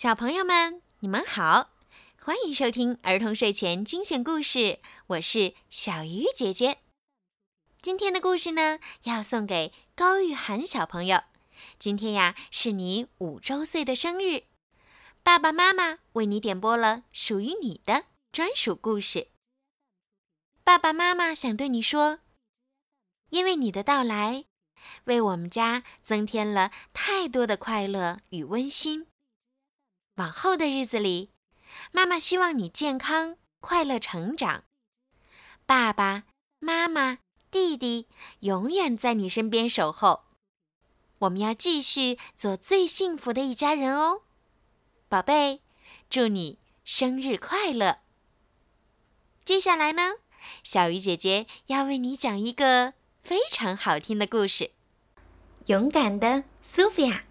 小朋友们，你们好，欢迎收听儿童睡前精选故事。我是小鱼姐姐。今天的故事呢，要送给高玉涵小朋友。今天呀，是你五周岁的生日，爸爸妈妈为你点播了属于你的专属故事。爸爸妈妈想对你说，因为你的到来，为我们家增添了太多的快乐与温馨。往后的日子里，妈妈希望你健康快乐成长。爸爸妈妈、弟弟永远在你身边守候。我们要继续做最幸福的一家人哦，宝贝，祝你生日快乐！接下来呢，小鱼姐姐要为你讲一个非常好听的故事——勇敢的苏菲亚。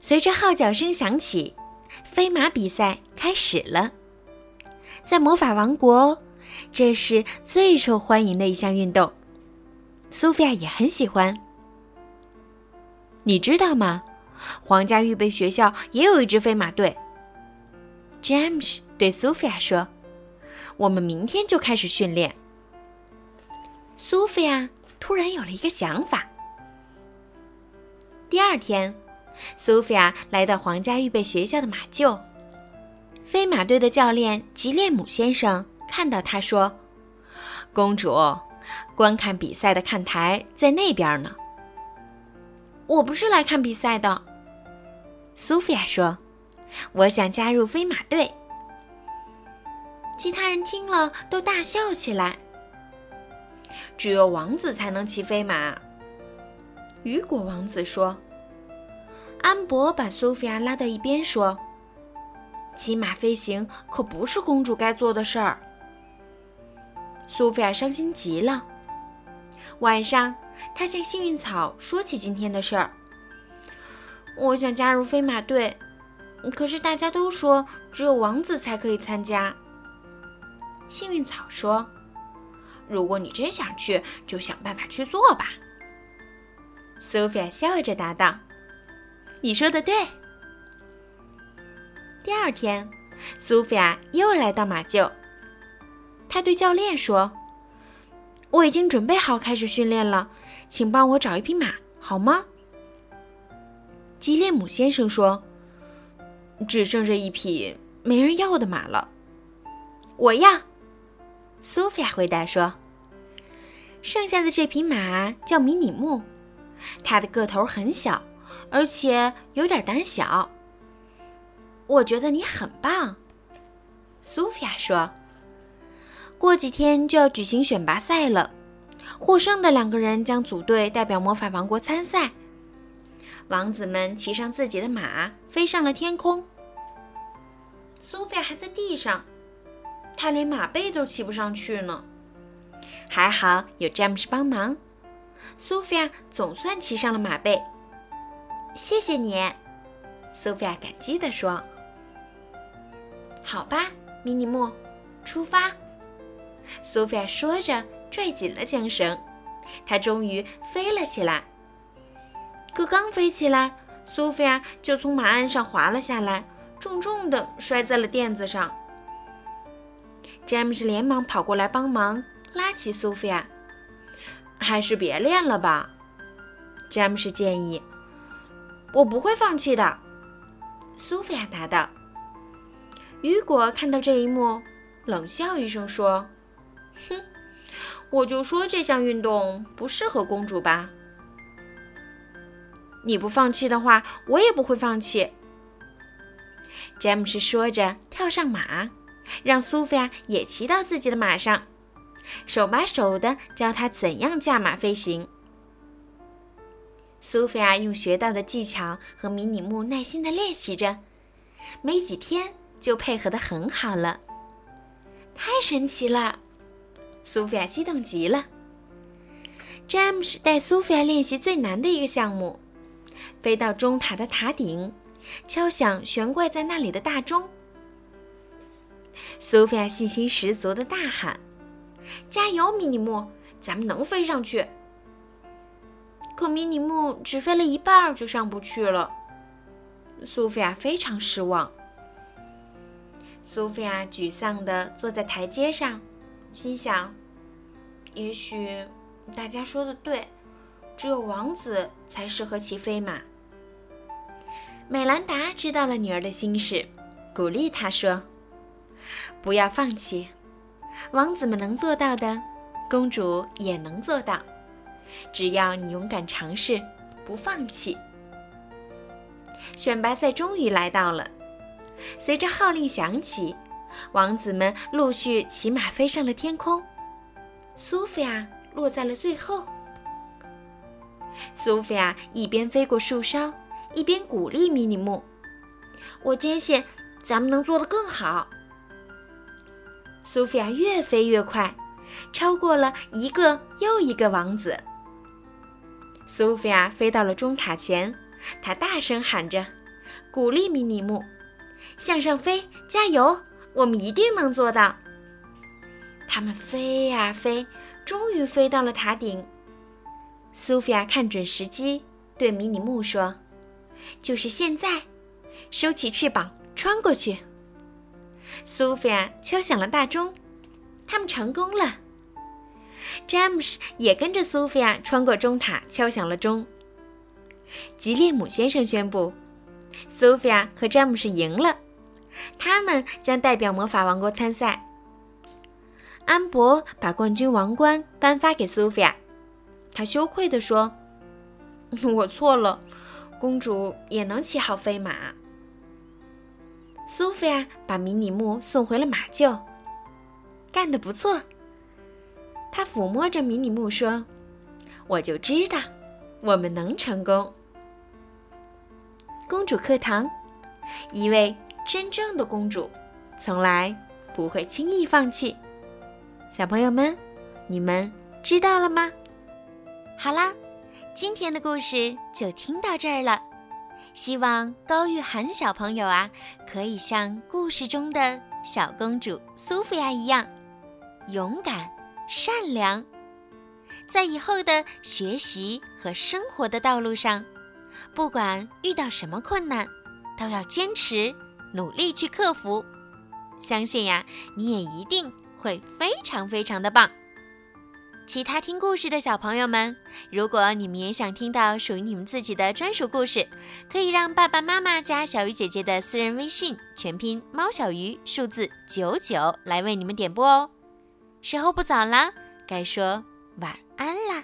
随着号角声响起，飞马比赛开始了。在魔法王国，这是最受欢迎的一项运动。苏菲亚也很喜欢。你知道吗？皇家预备学校也有一支飞马队。詹姆斯对苏菲亚说：“我们明天就开始训练。”苏菲亚突然有了一个想法。第二天。苏菲亚来到皇家预备学校的马厩，飞马队的教练吉列姆先生看到他说：“公主，观看比赛的看台在那边呢。”“我不是来看比赛的。”苏菲亚说，“我想加入飞马队。”其他人听了都大笑起来。只有王子才能骑飞马，雨果王子说。安博把苏菲亚拉到一边说：“骑马飞行可不是公主该做的事儿。”苏菲亚伤心极了。晚上，她向幸运草说起今天的事儿：“我想加入飞马队，可是大家都说只有王子才可以参加。”幸运草说：“如果你真想去，就想办法去做吧。”苏菲亚笑着答道。你说的对。第二天，苏菲亚又来到马厩。她对教练说：“我已经准备好开始训练了，请帮我找一匹马，好吗？”吉列姆先生说：“只剩下一匹没人要的马了。”我要。苏菲亚回答说：“剩下的这匹马叫迷你木，它的个头很小。”而且有点胆小。我觉得你很棒，苏菲亚说。过几天就要举行选拔赛了，获胜的两个人将组队代表魔法王国参赛。王子们骑上自己的马，飞上了天空。苏菲亚还在地上，她连马背都骑不上去呢。还好有詹姆斯帮忙，苏菲亚总算骑上了马背。谢谢你，苏菲亚感激地说。“好吧，迷你木，出发。”苏菲亚说着，拽紧了缰绳，她终于飞了起来。可刚飞起来，苏菲亚就从马鞍上滑了下来，重重地摔在了垫子上。詹姆斯连忙跑过来帮忙，拉起苏菲亚。“还是别练了吧。”詹姆斯建议。我不会放弃的，苏菲亚答道。雨果看到这一幕，冷笑一声说：“哼，我就说这项运动不适合公主吧。你不放弃的话，我也不会放弃。”詹姆斯说着，跳上马，让苏菲亚也骑到自己的马上，手把手的教她怎样驾马飞行。苏菲亚用学到的技巧和迷你木耐心地练习着，没几天就配合得很好了。太神奇了！苏菲亚激动极了。詹姆斯带苏菲亚练习最难的一个项目——飞到钟塔的塔顶，敲响悬挂在那里的大钟。苏菲亚信心十足地大喊：“加油，迷你木，咱们能飞上去！”可迷你木只飞了一半就上不去了。苏菲亚非常失望。苏菲亚沮丧地坐在台阶上，心想：也许大家说的对，只有王子才适合骑飞马。美兰达知道了女儿的心事，鼓励她说：“不要放弃，王子们能做到的，公主也能做到。只要你勇敢尝试，不放弃。”选拔赛终于来到了，随着号令响起，王子们陆续骑马飞上了天空。苏菲亚落在了最后。苏菲亚一边飞过树梢，一边鼓励米尼木：“我坚信咱们能做得更好。”苏菲亚越飞越快，超过了一个又一个王子。苏菲亚飞到了钟塔前。他大声喊着，鼓励米尼木：“向上飞，加油！我们一定能做到。”他们飞呀飞，终于飞到了塔顶。苏菲亚看准时机，对米尼木说：“就是现在，收起翅膀，穿过去。”苏菲亚敲响了大钟，他们成功了。詹姆斯也跟着苏菲亚穿过钟塔，敲响了钟。吉列姆先生宣布，苏菲亚和詹姆士赢了，他们将代表魔法王国参赛。安博把冠军王冠颁发给苏菲亚，他羞愧地说：“我错了，公主也能骑好飞马。”苏菲亚把迷你木送回了马厩，干得不错。他抚摸着迷你木说：“我就知道，我们能成功。”公主课堂，一位真正的公主，从来不会轻易放弃。小朋友们，你们知道了吗？好啦，今天的故事就听到这儿了。希望高玉涵小朋友啊，可以像故事中的小公主苏菲亚一样，勇敢、善良，在以后的学习和生活的道路上。不管遇到什么困难，都要坚持努力去克服。相信呀，你也一定会非常非常的棒。其他听故事的小朋友们，如果你们也想听到属于你们自己的专属故事，可以让爸爸妈妈加小鱼姐姐的私人微信，全拼猫小鱼数字九九来为你们点播哦。时候不早了，该说晚安啦。